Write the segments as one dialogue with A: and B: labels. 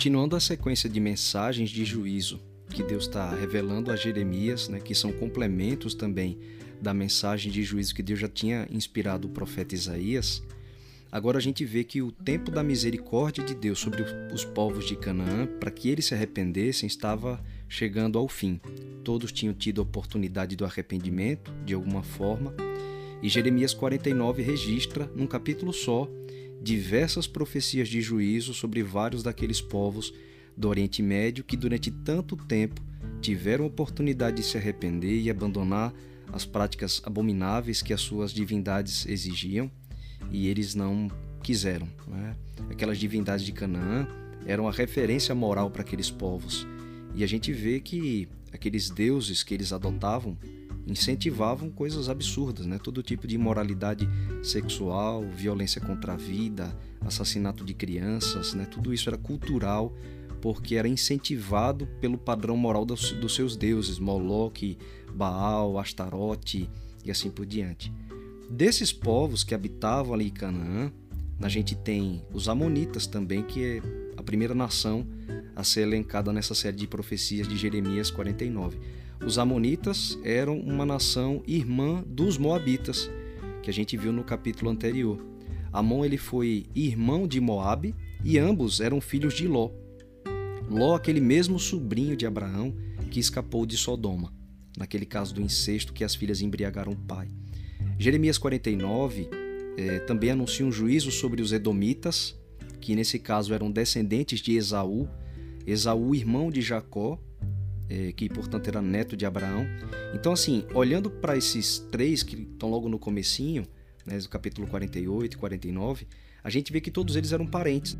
A: Continuando a sequência de mensagens de juízo que Deus está revelando a Jeremias, né, que são complementos também da mensagem de juízo que Deus já tinha inspirado o profeta Isaías, agora a gente vê que o tempo da misericórdia de Deus sobre os povos de Canaã, para que eles se arrependessem, estava chegando ao fim. Todos tinham tido a oportunidade do arrependimento, de alguma forma, e Jeremias 49 registra, num capítulo só, diversas profecias de juízo sobre vários daqueles povos do Oriente Médio que durante tanto tempo tiveram oportunidade de se arrepender e abandonar as práticas abomináveis que as suas divindades exigiam e eles não quiseram. Né? Aquelas divindades de Canaã eram a referência moral para aqueles povos e a gente vê que aqueles deuses que eles adotavam incentivavam coisas absurdas, né? todo tipo de imoralidade sexual, violência contra a vida, assassinato de crianças, né? tudo isso era cultural porque era incentivado pelo padrão moral dos, dos seus deuses, Moloque, Baal, Astarote e assim por diante. Desses povos que habitavam ali em Canaã, a gente tem os Amonitas também, que é a primeira nação a ser elencada nessa série de profecias de Jeremias 49. Os Amonitas eram uma nação irmã dos Moabitas, que a gente viu no capítulo anterior. Amon ele foi irmão de Moabe e ambos eram filhos de Ló. Ló, aquele mesmo sobrinho de Abraão que escapou de Sodoma, naquele caso do incesto que as filhas embriagaram o pai. Jeremias 49 eh, também anuncia um juízo sobre os Edomitas, que nesse caso eram descendentes de Esaú, Esaú, irmão de Jacó, que portanto era neto de Abraão. Então, assim, olhando para esses três que estão logo no comecinho, né, do capítulo 48 e 49, a gente vê que todos eles eram parentes.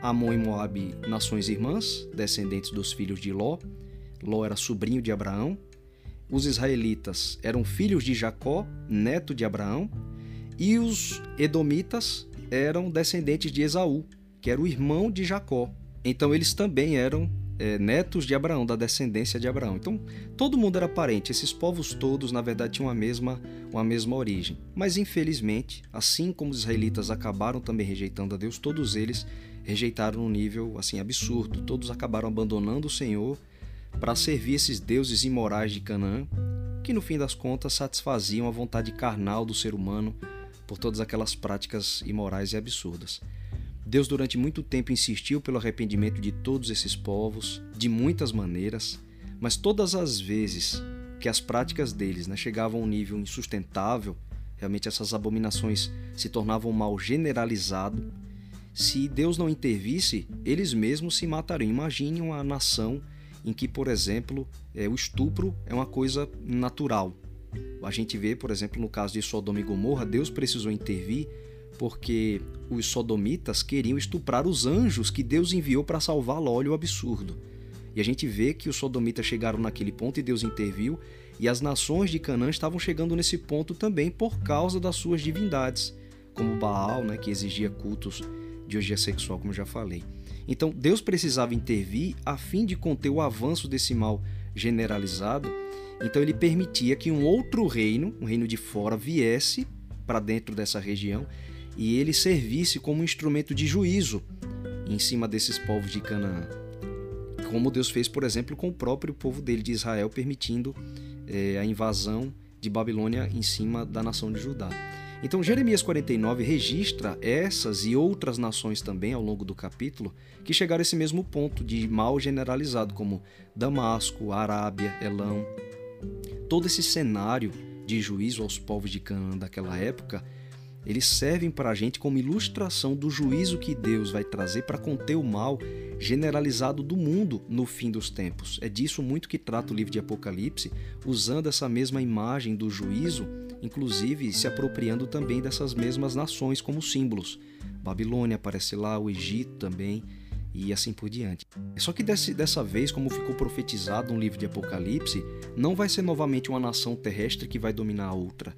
A: Amon e Moabe, nações irmãs, descendentes dos filhos de Ló. Ló era sobrinho de Abraão. Os israelitas eram filhos de Jacó, neto de Abraão. E os edomitas eram descendentes de Esaú, que era o irmão de Jacó. Então eles também eram é, netos de Abraão, da descendência de Abraão. Então todo mundo era parente. Esses povos todos, na verdade, tinham a mesma, uma mesma origem. Mas infelizmente, assim como os israelitas acabaram também rejeitando a Deus, todos eles rejeitaram num nível assim absurdo. Todos acabaram abandonando o Senhor para servir esses deuses imorais de Canaã, que no fim das contas satisfaziam a vontade carnal do ser humano por todas aquelas práticas imorais e absurdas. Deus durante muito tempo insistiu pelo arrependimento de todos esses povos, de muitas maneiras, mas todas as vezes que as práticas deles né, chegavam a um nível insustentável, realmente essas abominações se tornavam um mal generalizado, se Deus não intervisse, eles mesmos se matariam. Imagine uma nação em que, por exemplo, é, o estupro é uma coisa natural. A gente vê, por exemplo, no caso de Sodoma e Gomorra, Deus precisou intervir porque os sodomitas queriam estuprar os anjos que Deus enviou para salvar Ló, o absurdo. E a gente vê que os sodomitas chegaram naquele ponto e Deus interviu, e as nações de Canaã estavam chegando nesse ponto também por causa das suas divindades, como Baal, né, que exigia cultos de orgia sexual, como já falei. Então, Deus precisava intervir a fim de conter o avanço desse mal generalizado. Então, ele permitia que um outro reino, um reino de fora, viesse para dentro dessa região e ele servisse como instrumento de juízo em cima desses povos de Canaã. Como Deus fez, por exemplo, com o próprio povo dele de Israel, permitindo é, a invasão de Babilônia em cima da nação de Judá. Então, Jeremias 49 registra essas e outras nações também ao longo do capítulo que chegaram a esse mesmo ponto de mal generalizado, como Damasco, Arábia, Elão. Todo esse cenário de juízo aos povos de Canaã daquela época, eles servem para a gente como ilustração do juízo que Deus vai trazer para conter o mal generalizado do mundo no fim dos tempos. É disso muito que trata o livro de Apocalipse, usando essa mesma imagem do juízo inclusive se apropriando também dessas mesmas nações como símbolos. Babilônia aparece lá, o Egito também e assim por diante. Só que desse, dessa vez, como ficou profetizado no livro de Apocalipse, não vai ser novamente uma nação terrestre que vai dominar a outra.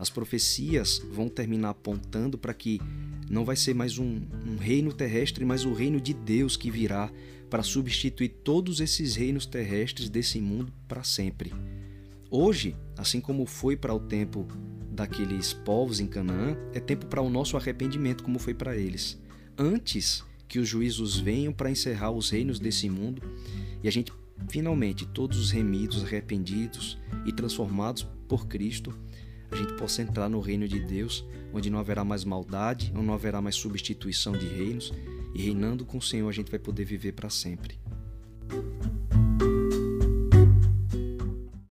A: As profecias vão terminar apontando para que não vai ser mais um, um reino terrestre, mas o reino de Deus que virá para substituir todos esses reinos terrestres desse mundo para sempre. Hoje, assim como foi para o tempo daqueles povos em Canaã, é tempo para o nosso arrependimento, como foi para eles. Antes que os juízos venham para encerrar os reinos desse mundo e a gente finalmente, todos os remidos, arrependidos e transformados por Cristo, a gente possa entrar no reino de Deus, onde não haverá mais maldade, onde não haverá mais substituição de reinos, e reinando com o Senhor a gente vai poder viver para sempre.